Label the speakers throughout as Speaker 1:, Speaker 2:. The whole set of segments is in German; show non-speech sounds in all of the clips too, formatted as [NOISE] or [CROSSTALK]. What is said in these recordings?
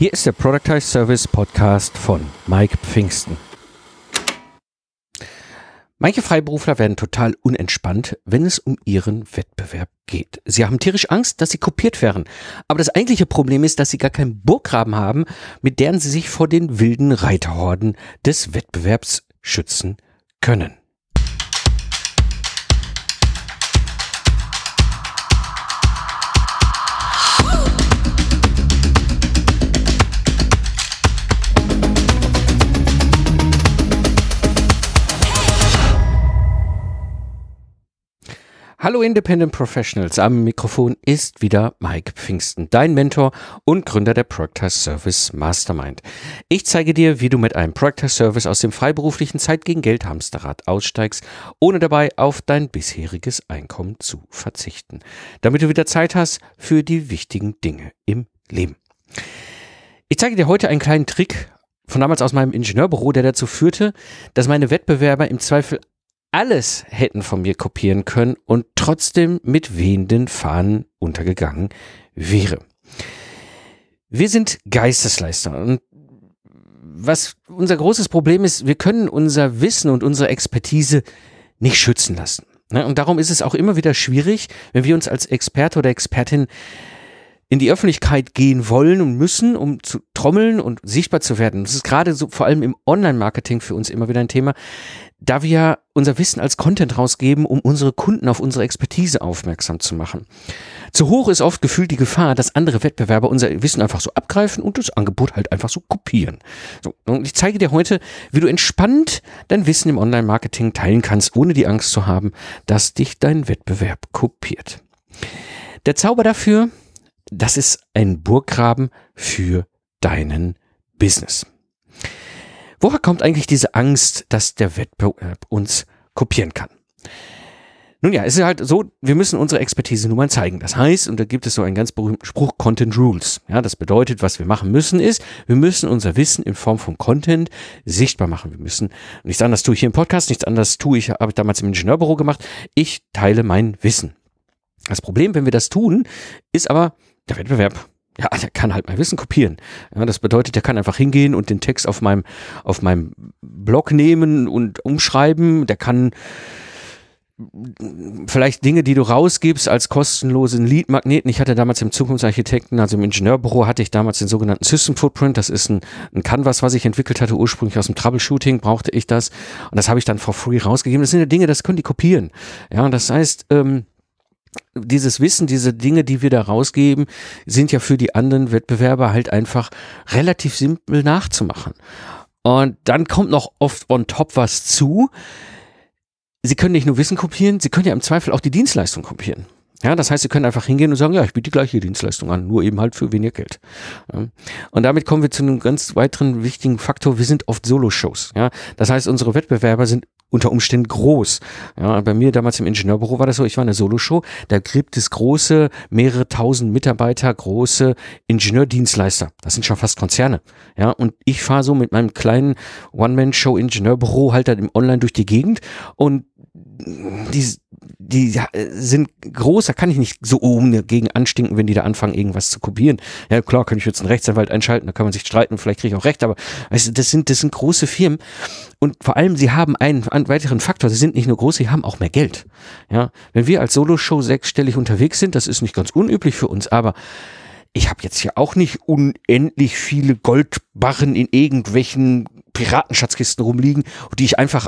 Speaker 1: Hier ist der Productize Service Podcast von Mike Pfingsten. Manche Freiberufler werden total unentspannt, wenn es um ihren Wettbewerb geht. Sie haben tierisch Angst, dass sie kopiert werden. Aber das eigentliche Problem ist, dass sie gar keinen Burggraben haben, mit deren sie sich vor den wilden Reiterhorden des Wettbewerbs schützen können. Hallo Independent Professionals, am Mikrofon ist wieder Mike Pfingsten, dein Mentor und Gründer der Proctor Service Mastermind. Ich zeige dir, wie du mit einem Proctor Service aus dem freiberuflichen Zeit gegen Geld Hamsterrad aussteigst, ohne dabei auf dein bisheriges Einkommen zu verzichten, damit du wieder Zeit hast für die wichtigen Dinge im Leben. Ich zeige dir heute einen kleinen Trick von damals aus meinem Ingenieurbüro, der dazu führte, dass meine Wettbewerber im Zweifel alles hätten von mir kopieren können und trotzdem mit wehenden Fahnen untergegangen wäre. Wir sind Geistesleister und was unser großes Problem ist, wir können unser Wissen und unsere Expertise nicht schützen lassen. Ne? Und darum ist es auch immer wieder schwierig, wenn wir uns als Experte oder Expertin in die Öffentlichkeit gehen wollen und müssen, um zu trommeln und sichtbar zu werden. Das ist gerade so vor allem im Online-Marketing für uns immer wieder ein Thema, da wir unser Wissen als Content rausgeben, um unsere Kunden auf unsere Expertise aufmerksam zu machen. Zu hoch ist oft gefühlt die Gefahr, dass andere Wettbewerber unser Wissen einfach so abgreifen und das Angebot halt einfach so kopieren. So, und ich zeige dir heute, wie du entspannt dein Wissen im Online-Marketing teilen kannst, ohne die Angst zu haben, dass dich dein Wettbewerb kopiert. Der Zauber dafür, das ist ein Burggraben für deinen Business. Woher kommt eigentlich diese Angst, dass der Wettbewerb uns kopieren kann? Nun ja, es ist halt so, wir müssen unsere Expertise nun mal zeigen. Das heißt, und da gibt es so einen ganz berühmten Spruch, Content Rules. Ja, das bedeutet, was wir machen müssen ist, wir müssen unser Wissen in Form von Content sichtbar machen. Wir müssen, nichts anderes tue ich hier im Podcast, nichts anderes tue ich, habe ich damals im Ingenieurbüro gemacht. Ich teile mein Wissen. Das Problem, wenn wir das tun, ist aber der Wettbewerb ja, der kann halt mein Wissen kopieren. Ja, das bedeutet, der kann einfach hingehen und den Text auf meinem, auf meinem Blog nehmen und umschreiben. Der kann vielleicht Dinge, die du rausgibst als kostenlosen Lead-Magneten. Ich hatte damals im Zukunftsarchitekten, also im Ingenieurbüro, hatte ich damals den sogenannten System Footprint. Das ist ein, ein Canvas, was ich entwickelt hatte, ursprünglich aus dem Troubleshooting, brauchte ich das. Und das habe ich dann for free rausgegeben. Das sind ja Dinge, das können die kopieren. Ja, das heißt, ähm, dieses Wissen, diese Dinge, die wir da rausgeben, sind ja für die anderen Wettbewerber halt einfach relativ simpel nachzumachen. Und dann kommt noch oft on top was zu. Sie können nicht nur Wissen kopieren, Sie können ja im Zweifel auch die Dienstleistung kopieren. Ja, das heißt, Sie können einfach hingehen und sagen, ja, ich biete die gleiche Dienstleistung an, nur eben halt für weniger Geld. Und damit kommen wir zu einem ganz weiteren wichtigen Faktor. Wir sind oft Solo-Shows. Ja, das heißt, unsere Wettbewerber sind unter Umständen groß. Ja, bei mir damals im Ingenieurbüro war das so, ich war eine Soloshow, da gibt es große, mehrere tausend Mitarbeiter, große Ingenieurdienstleister. Das sind schon fast Konzerne. Ja, und ich fahre so mit meinem kleinen One-Man-Show Ingenieurbüro halt dann im Online durch die Gegend und die, die sind groß, da kann ich nicht so oben gegen anstinken, wenn die da anfangen, irgendwas zu kopieren. Ja, klar, kann ich jetzt einen Rechtsanwalt einschalten, da kann man sich streiten, vielleicht kriege ich auch recht, aber weißt du, das sind, das sind große Firmen und vor allem, sie haben einen, einen weiteren Faktor, sie sind nicht nur groß, sie haben auch mehr Geld. Ja, wenn wir als Soloshow sechsstellig unterwegs sind, das ist nicht ganz unüblich für uns, aber ich habe jetzt hier auch nicht unendlich viele Goldbarren in irgendwelchen Piratenschatzkisten rumliegen, die ich einfach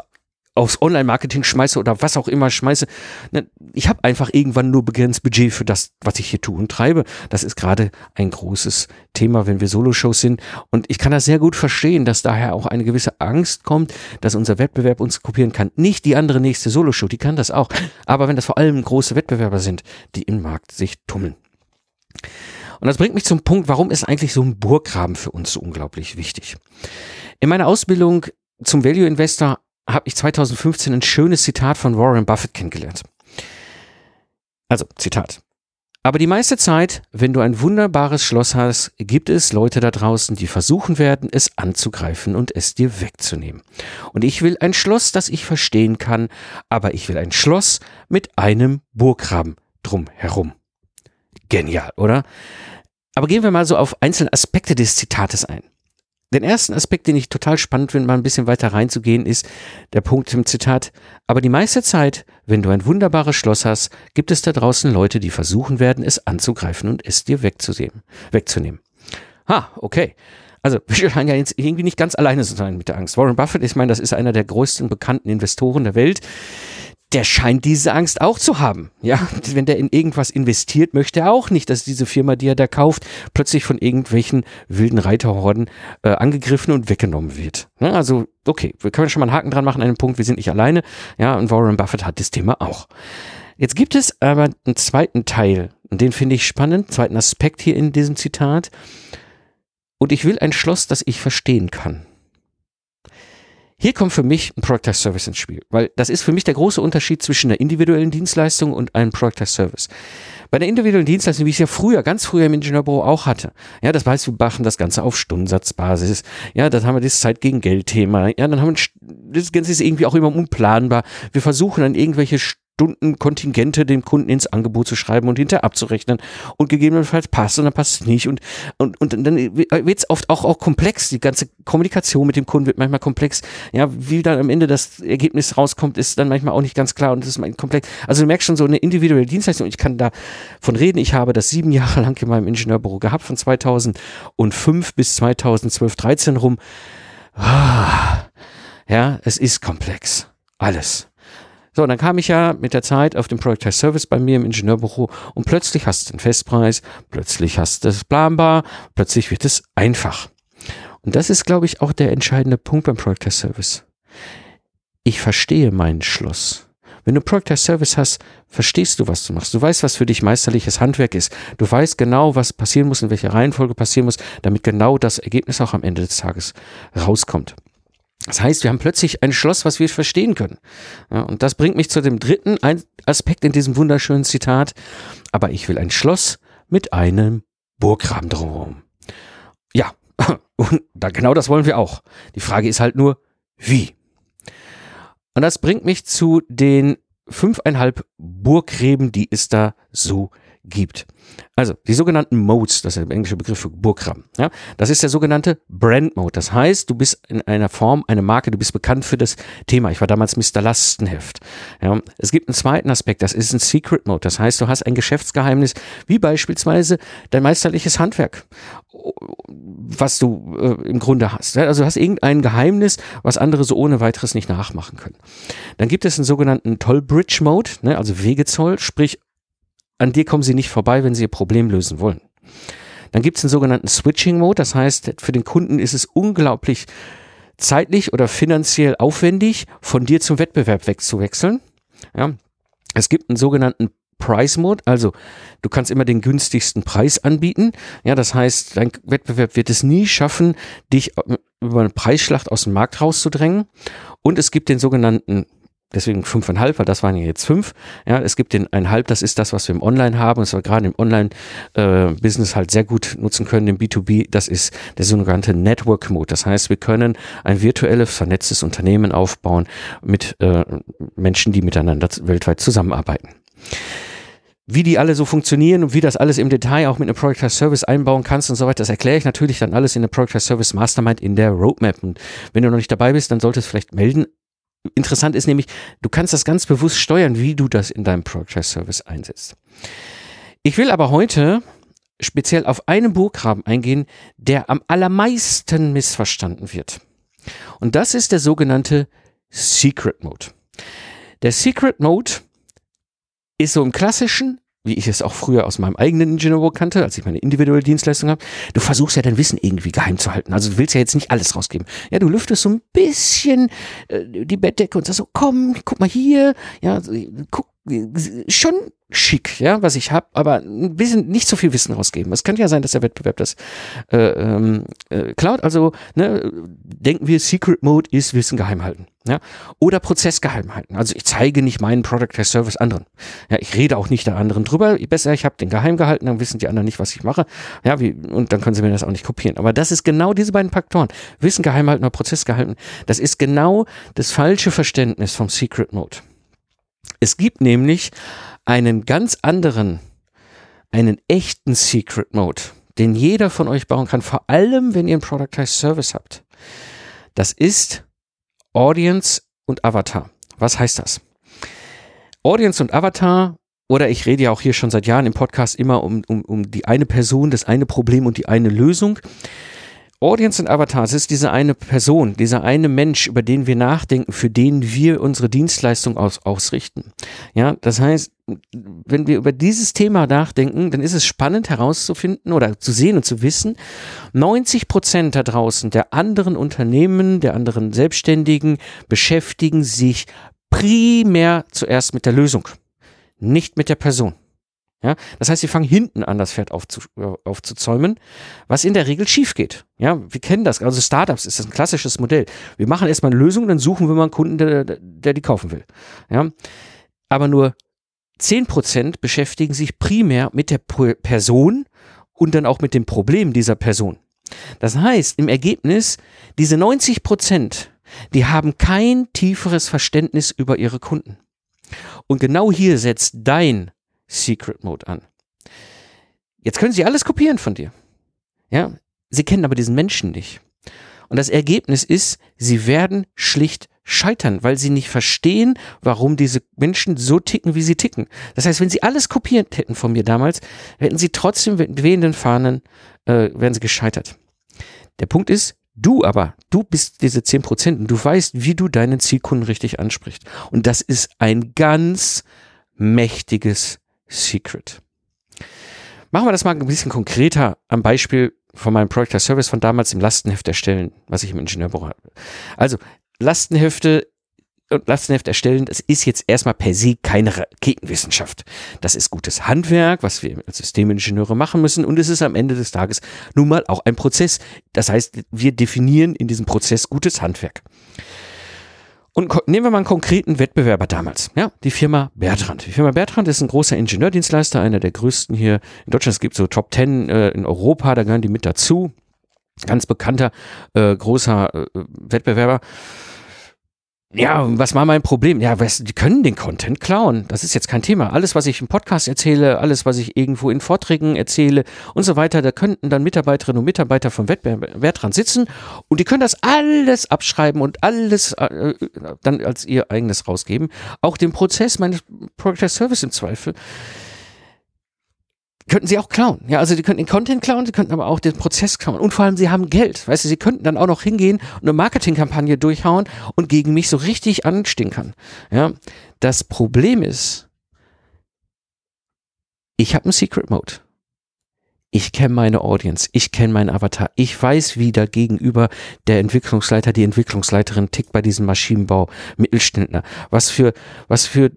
Speaker 1: aufs Online-Marketing schmeiße oder was auch immer schmeiße. Ne, ich habe einfach irgendwann nur begrenzt Budget für das, was ich hier tue und treibe. Das ist gerade ein großes Thema, wenn wir Soloshows sind. Und ich kann das sehr gut verstehen, dass daher auch eine gewisse Angst kommt, dass unser Wettbewerb uns kopieren kann. Nicht die andere nächste Soloshow, die kann das auch. Aber wenn das vor allem große Wettbewerber sind, die im Markt sich tummeln. Und das bringt mich zum Punkt, warum ist eigentlich so ein Burggraben für uns so unglaublich wichtig? In meiner Ausbildung zum Value Investor habe ich 2015 ein schönes Zitat von Warren Buffett kennengelernt. Also, Zitat. Aber die meiste Zeit, wenn du ein wunderbares Schloss hast, gibt es Leute da draußen, die versuchen werden, es anzugreifen und es dir wegzunehmen. Und ich will ein Schloss, das ich verstehen kann, aber ich will ein Schloss mit einem Burggraben drumherum. Genial, oder? Aber gehen wir mal so auf einzelne Aspekte des Zitates ein. Den ersten Aspekt, den ich total spannend finde, mal ein bisschen weiter reinzugehen, ist der Punkt im Zitat. Aber die meiste Zeit, wenn du ein wunderbares Schloss hast, gibt es da draußen Leute, die versuchen werden, es anzugreifen und es dir wegzunehmen. wegzunehmen. Ha, okay. Also [LAUGHS] wir scheinen ja jetzt irgendwie nicht ganz alleine zu sein mit der Angst. Warren Buffett, ich meine, das ist einer der größten bekannten Investoren der Welt der scheint diese Angst auch zu haben. Ja, [LAUGHS] wenn der in irgendwas investiert, möchte er auch nicht, dass diese Firma, die er da kauft, plötzlich von irgendwelchen wilden Reiterhorden äh, angegriffen und weggenommen wird. Ja, also, okay, wir können schon mal einen Haken dran machen an den Punkt, wir sind nicht alleine. Ja, und Warren Buffett hat das Thema auch. Jetzt gibt es aber einen zweiten Teil, und den finde ich spannend, zweiten Aspekt hier in diesem Zitat. Und ich will ein Schloss, das ich verstehen kann. Hier kommt für mich ein Product as Service ins Spiel, weil das ist für mich der große Unterschied zwischen einer individuellen Dienstleistung und einem Product as Service. Bei der individuellen Dienstleistung, wie ich es ja früher, ganz früher im Ingenieurbüro auch hatte, ja, das heißt, wir machen das Ganze auf Stundensatzbasis, ja, dann haben wir das Zeit gegen Geld Thema, ja, dann haben wir, das Ganze ist irgendwie auch immer unplanbar. Wir versuchen dann irgendwelche Stundenkontingente dem Kunden ins Angebot zu schreiben und hinterher abzurechnen und gegebenenfalls passt und dann passt es nicht und, und, und dann wird es oft auch, auch komplex, die ganze Kommunikation mit dem Kunden wird manchmal komplex, ja, wie dann am Ende das Ergebnis rauskommt, ist dann manchmal auch nicht ganz klar und das ist komplex, also du merkst schon so eine individuelle Dienstleistung, ich kann da von reden, ich habe das sieben Jahre lang in meinem Ingenieurbüro gehabt, von 2005 bis 2012, 13 rum, ah, ja, es ist komplex, alles. So, dann kam ich ja mit der Zeit auf den Project Service bei mir im Ingenieurbüro und plötzlich hast du den Festpreis, plötzlich hast du es planbar, plötzlich wird es einfach. Und das ist, glaube ich, auch der entscheidende Punkt beim Project Service. Ich verstehe mein Schloss. Wenn du Project Service hast, verstehst du, was du machst. Du weißt, was für dich meisterliches Handwerk ist. Du weißt genau, was passieren muss, in welcher Reihenfolge passieren muss, damit genau das Ergebnis auch am Ende des Tages rauskommt. Das heißt, wir haben plötzlich ein Schloss, was wir verstehen können. Ja, und das bringt mich zu dem dritten Aspekt in diesem wunderschönen Zitat. Aber ich will ein Schloss mit einem Burggraben drumherum. Ja, [LAUGHS] und da, genau das wollen wir auch. Die Frage ist halt nur, wie? Und das bringt mich zu den fünfeinhalb Burggräben, die es da so gibt. Also die sogenannten Modes, das ist der englische Begriff für Burggraben. Ja, das ist der sogenannte Brand Mode. Das heißt, du bist in einer Form eine Marke, du bist bekannt für das Thema. Ich war damals Mr. Lastenheft. Ja, es gibt einen zweiten Aspekt, das ist ein Secret Mode. Das heißt, du hast ein Geschäftsgeheimnis, wie beispielsweise dein meisterliches Handwerk, was du äh, im Grunde hast. Also du hast irgendein Geheimnis, was andere so ohne weiteres nicht nachmachen können. Dann gibt es einen sogenannten Toll Bridge Mode, ne, also Wegezoll, sprich an dir kommen sie nicht vorbei, wenn sie ihr Problem lösen wollen. Dann gibt es einen sogenannten Switching Mode, das heißt, für den Kunden ist es unglaublich zeitlich oder finanziell aufwendig, von dir zum Wettbewerb wegzuwechseln. Ja. Es gibt einen sogenannten Price Mode, also du kannst immer den günstigsten Preis anbieten. Ja, das heißt, dein Wettbewerb wird es nie schaffen, dich über eine Preisschlacht aus dem Markt rauszudrängen. Und es gibt den sogenannten deswegen fünfeinhalb, weil das waren ja jetzt fünf. Ja, es gibt den einhalb, das ist das, was wir im Online haben, was wir gerade im Online-Business äh, halt sehr gut nutzen können, im B2B, das ist der sogenannte Network Mode. Das heißt, wir können ein virtuelles, vernetztes Unternehmen aufbauen mit äh, Menschen, die miteinander weltweit zusammenarbeiten. Wie die alle so funktionieren und wie das alles im Detail auch mit einem Product as Service einbauen kannst und so weiter, das erkläre ich natürlich dann alles in der Product as Service Mastermind in der Roadmap. Und wenn du noch nicht dabei bist, dann solltest du vielleicht melden. Interessant ist nämlich, du kannst das ganz bewusst steuern, wie du das in deinem Progress Service einsetzt. Ich will aber heute speziell auf einen Burggraben eingehen, der am allermeisten missverstanden wird. Und das ist der sogenannte Secret Mode. Der Secret Mode ist so im klassischen wie ich es auch früher aus meinem eigenen Ingenieur kannte, als ich meine individuelle Dienstleistung habe, du versuchst ja dein Wissen irgendwie geheim zu halten. Also du willst ja jetzt nicht alles rausgeben. Ja, du lüftest so ein bisschen äh, die Bettdecke und sagst so, komm, guck mal hier, ja, guck, schon schick, ja, was ich habe, aber ein bisschen nicht so viel Wissen rausgeben. Es könnte ja sein, dass der Wettbewerb das äh, ähm, äh, klaut. Also ne, denken wir, Secret Mode ist Wissen geheim halten. Ja? Oder Prozess geheim halten. Also ich zeige nicht meinen Product as Service anderen. Ja, ich rede auch nicht der anderen drüber. Besser, ich habe den geheim gehalten, dann wissen die anderen nicht, was ich mache. Ja, wie, und dann können sie mir das auch nicht kopieren. Aber das ist genau diese beiden Faktoren. Wissen geheim halten oder Prozess gehalten. Das ist genau das falsche Verständnis vom Secret Mode. Es gibt nämlich einen ganz anderen, einen echten Secret Mode. den jeder von euch bauen kann, vor allem wenn ihr einen Productized Service habt, das ist Audience und Avatar. Was heißt das? Audience und Avatar, oder ich rede ja auch hier schon seit Jahren im Podcast immer um, um, um die eine Person, das eine Problem und die eine Lösung. Audience und Avatars ist diese eine Person, dieser eine Mensch, über den wir nachdenken, für den wir unsere Dienstleistung aus, ausrichten. Ja, das heißt, wenn wir über dieses Thema nachdenken, dann ist es spannend herauszufinden oder zu sehen und zu wissen, 90 Prozent da draußen der anderen Unternehmen, der anderen Selbstständigen beschäftigen sich primär zuerst mit der Lösung, nicht mit der Person. Ja, das heißt, sie fangen hinten an, das Pferd aufzu, äh, aufzuzäumen, was in der Regel schief geht. Ja, wir kennen das. Also Startups ist das ein klassisches Modell. Wir machen erstmal eine Lösung, dann suchen wir mal einen Kunden, der, der die kaufen will. Ja, aber nur zehn Prozent beschäftigen sich primär mit der Person und dann auch mit dem Problem dieser Person. Das heißt, im Ergebnis, diese 90 Prozent, die haben kein tieferes Verständnis über ihre Kunden. Und genau hier setzt dein Secret Mode an. Jetzt können sie alles kopieren von dir. Ja, sie kennen aber diesen Menschen nicht. Und das Ergebnis ist, sie werden schlicht scheitern, weil sie nicht verstehen, warum diese Menschen so ticken, wie sie ticken. Das heißt, wenn sie alles kopiert hätten von mir damals, hätten sie trotzdem mit wehenden Fahnen, äh, wären sie gescheitert. Der Punkt ist, du aber, du bist diese 10% und du weißt, wie du deinen Zielkunden richtig ansprichst. Und das ist ein ganz mächtiges Secret. Machen wir das mal ein bisschen konkreter am Beispiel von meinem Project Service von damals im Lastenheft erstellen, was ich im Ingenieurbüro habe. Also Lastenhefte und Lastenheft erstellen, das ist jetzt erstmal per se keine Raketenwissenschaft. Das ist gutes Handwerk, was wir als Systemingenieure machen müssen und es ist am Ende des Tages nun mal auch ein Prozess. Das heißt, wir definieren in diesem Prozess gutes Handwerk. Und nehmen wir mal einen konkreten Wettbewerber damals, ja, die Firma Bertrand. Die Firma Bertrand ist ein großer Ingenieurdienstleister, einer der größten hier in Deutschland. Es gibt so Top Ten äh, in Europa, da gehören die mit dazu. Ganz bekannter, äh, großer äh, Wettbewerber. Ja, was war mein Problem? Ja, was, die können den Content klauen. Das ist jetzt kein Thema. Alles, was ich im Podcast erzähle, alles, was ich irgendwo in Vorträgen erzähle und so weiter, da könnten dann Mitarbeiterinnen und Mitarbeiter vom Wettbewerb dran sitzen und die können das alles abschreiben und alles äh, dann als ihr eigenes rausgeben. Auch den Prozess meines Project Service im Zweifel könnten sie auch klauen. Ja, also die könnten den Content klauen, sie könnten aber auch den Prozess klauen. Und vor allem, sie haben Geld. Weißt du, sie könnten dann auch noch hingehen und eine Marketingkampagne durchhauen und gegen mich so richtig anstinkern. Ja, das Problem ist, ich habe einen Secret Mode. Ich kenne meine Audience, ich kenne meinen Avatar, ich weiß, wie da gegenüber der Entwicklungsleiter, die Entwicklungsleiterin tickt bei diesem Maschinenbau, Mittelständler, was für, was für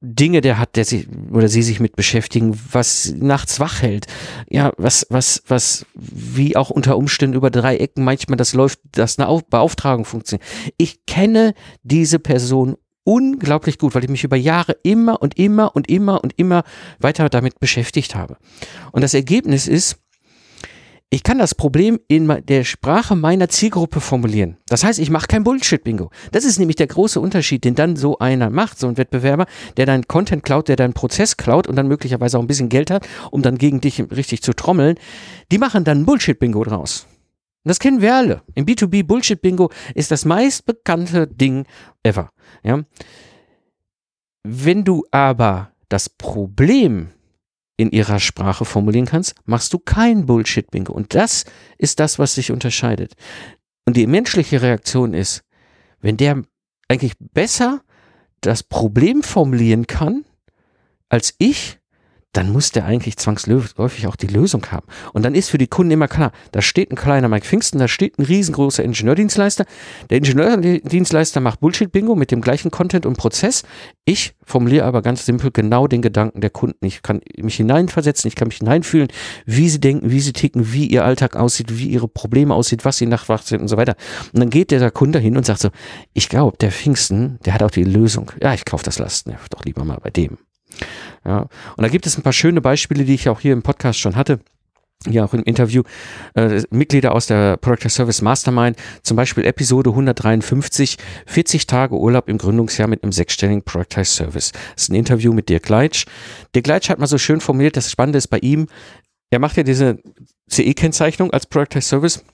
Speaker 1: Dinge der hat, der sich oder sie sich mit beschäftigen, was nachts wach hält. Ja, was, was, was, wie auch unter Umständen über drei Ecken manchmal das läuft, dass eine Beauftragung funktioniert. Ich kenne diese Person unglaublich gut, weil ich mich über Jahre immer und immer und immer und immer weiter damit beschäftigt habe. Und das Ergebnis ist, ich kann das Problem in der Sprache meiner Zielgruppe formulieren. Das heißt, ich mache kein Bullshit-Bingo. Das ist nämlich der große Unterschied, den dann so einer macht, so ein Wettbewerber, der deinen Content klaut, der deinen Prozess klaut und dann möglicherweise auch ein bisschen Geld hat, um dann gegen dich richtig zu trommeln. Die machen dann Bullshit-Bingo draus. das kennen wir alle. Im B2B Bullshit-Bingo ist das meistbekannte Ding ever. Ja? Wenn du aber das Problem in ihrer Sprache formulieren kannst, machst du kein Bullshit-Bingo. Und das ist das, was dich unterscheidet. Und die menschliche Reaktion ist, wenn der eigentlich besser das Problem formulieren kann als ich, dann muss der eigentlich zwangsläufig auch die Lösung haben. Und dann ist für die Kunden immer klar, da steht ein kleiner Mike Pfingsten, da steht ein riesengroßer Ingenieurdienstleister. Der Ingenieurdienstleister macht Bullshit-Bingo mit dem gleichen Content und Prozess. Ich formuliere aber ganz simpel genau den Gedanken der Kunden. Ich kann mich hineinversetzen, ich kann mich hineinfühlen, wie sie denken, wie sie ticken, wie ihr Alltag aussieht, wie ihre Probleme aussieht, was sie nachtwach sind und so weiter. Und dann geht der Kunde hin und sagt so, ich glaube, der Pfingsten, der hat auch die Lösung. Ja, ich kaufe das Lastenheft doch lieber mal bei dem. Ja, und da gibt es ein paar schöne Beispiele, die ich auch hier im Podcast schon hatte ja auch im Interview äh, Mitglieder aus der Product Service Mastermind, zum Beispiel Episode 153, 40 Tage Urlaub im Gründungsjahr mit einem sechsstelligen Productized Service. Das ist ein Interview mit Dirk Leitsch. Dirk Leitsch hat mal so schön formuliert, das Spannende ist bei ihm, er macht ja diese CE-Kennzeichnung als Product Service.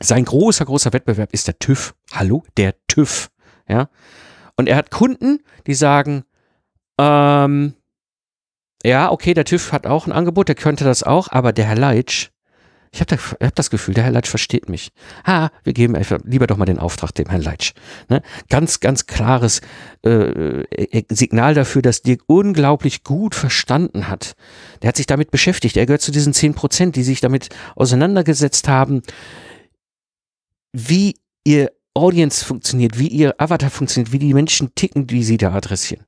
Speaker 1: Sein großer, großer Wettbewerb ist der TÜV. Hallo, der TÜV. Ja. Und er hat Kunden, die sagen, ähm, ja, okay, der TÜV hat auch ein Angebot, der könnte das auch, aber der Herr Leitsch, ich habe da, hab das Gefühl, der Herr Leitsch versteht mich. Ha, wir geben einfach lieber doch mal den Auftrag dem Herrn Leitsch. Ne? Ganz, ganz klares äh, äh, Signal dafür, dass Dirk unglaublich gut verstanden hat. Der hat sich damit beschäftigt. Er gehört zu diesen zehn Prozent, die sich damit auseinandergesetzt haben, wie ihr Audience funktioniert, wie ihr Avatar funktioniert, wie die Menschen ticken, die sie da adressieren.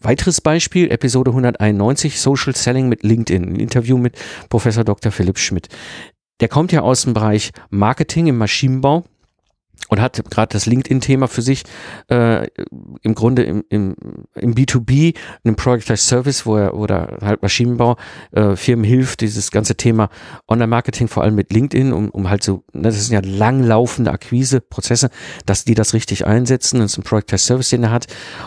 Speaker 1: Weiteres Beispiel, Episode 191, Social Selling mit LinkedIn, ein Interview mit Professor Dr. Philipp Schmidt. Der kommt ja aus dem Bereich Marketing im Maschinenbau und hat gerade das LinkedIn-Thema für sich äh, im Grunde im, im, im B2B, im Product as Service, wo er oder halt Maschinenbau äh, Firmen hilft, dieses ganze Thema Online-Marketing, vor allem mit LinkedIn, um, um halt so, ne, das sind ja langlaufende Akquise-Prozesse, dass die das richtig einsetzen. Das ist ein Product as Service, den er hat.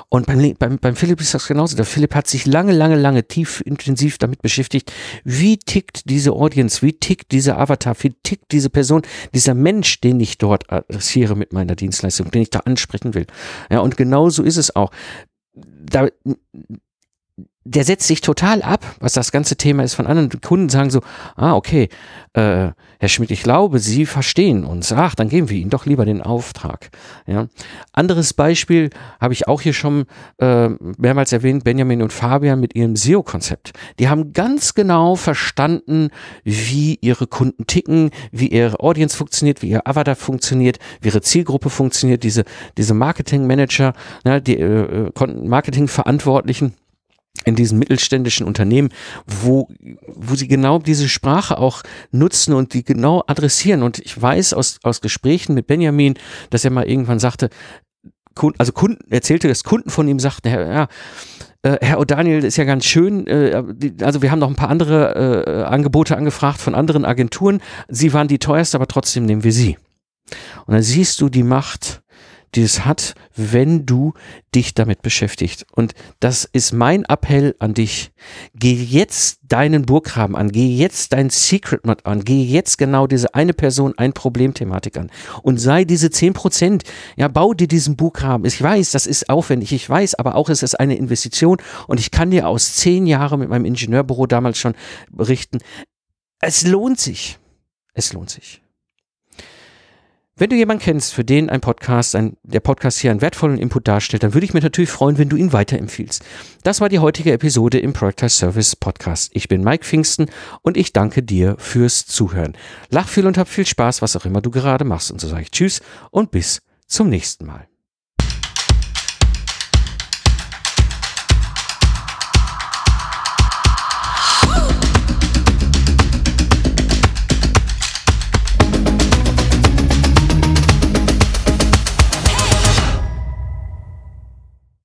Speaker 1: Und beim, beim, beim Philipp ist das genauso. Der Philipp hat sich lange, lange, lange tief intensiv damit beschäftigt, wie tickt diese Audience, wie tickt dieser Avatar, wie tickt diese Person, dieser Mensch, den ich dort adressiere adressiere mit meiner Dienstleistung, den ich da ansprechen will. Ja, und genau so ist es auch. Da, der setzt sich total ab, was das ganze Thema ist von anderen Kunden, sagen so, ah, okay, äh, Herr Schmidt, ich glaube, Sie verstehen uns. Ach, dann geben wir Ihnen doch lieber den Auftrag. Ja. Anderes Beispiel habe ich auch hier schon äh, mehrmals erwähnt, Benjamin und Fabian mit ihrem SEO-Konzept. Die haben ganz genau verstanden, wie ihre Kunden ticken, wie ihre Audience funktioniert, wie ihr Avatar funktioniert, wie ihre Zielgruppe funktioniert, diese, diese Marketing-Manager, ne, die äh, Marketing-Verantwortlichen in diesen mittelständischen Unternehmen, wo, wo sie genau diese Sprache auch nutzen und die genau adressieren. Und ich weiß aus, aus Gesprächen mit Benjamin, dass er mal irgendwann sagte, also Kunden, erzählte, dass Kunden von ihm sagten, ja, äh, Herr O'Daniel ist ja ganz schön. Äh, also wir haben noch ein paar andere äh, Angebote angefragt von anderen Agenturen. Sie waren die teuerste, aber trotzdem nehmen wir sie. Und dann siehst du die Macht die es hat, wenn du dich damit beschäftigst. Und das ist mein Appell an dich. Geh jetzt deinen Burggraben an, geh jetzt dein Secret Not an, geh jetzt genau diese eine Person, ein Problemthematik an und sei diese zehn Prozent. Ja, bau dir diesen Burggraben. Ich weiß, das ist aufwendig. Ich weiß, aber auch es ist eine Investition und ich kann dir aus zehn Jahren mit meinem Ingenieurbüro damals schon berichten. Es lohnt sich. Es lohnt sich. Wenn du jemanden kennst, für den ein Podcast, ein, der Podcast hier einen wertvollen Input darstellt, dann würde ich mich natürlich freuen, wenn du ihn weiterempfiehlst. Das war die heutige Episode im Productize Service Podcast. Ich bin Mike Pfingsten und ich danke dir fürs Zuhören. Lach viel und hab viel Spaß, was auch immer du gerade machst. Und so sage ich Tschüss und bis zum nächsten Mal.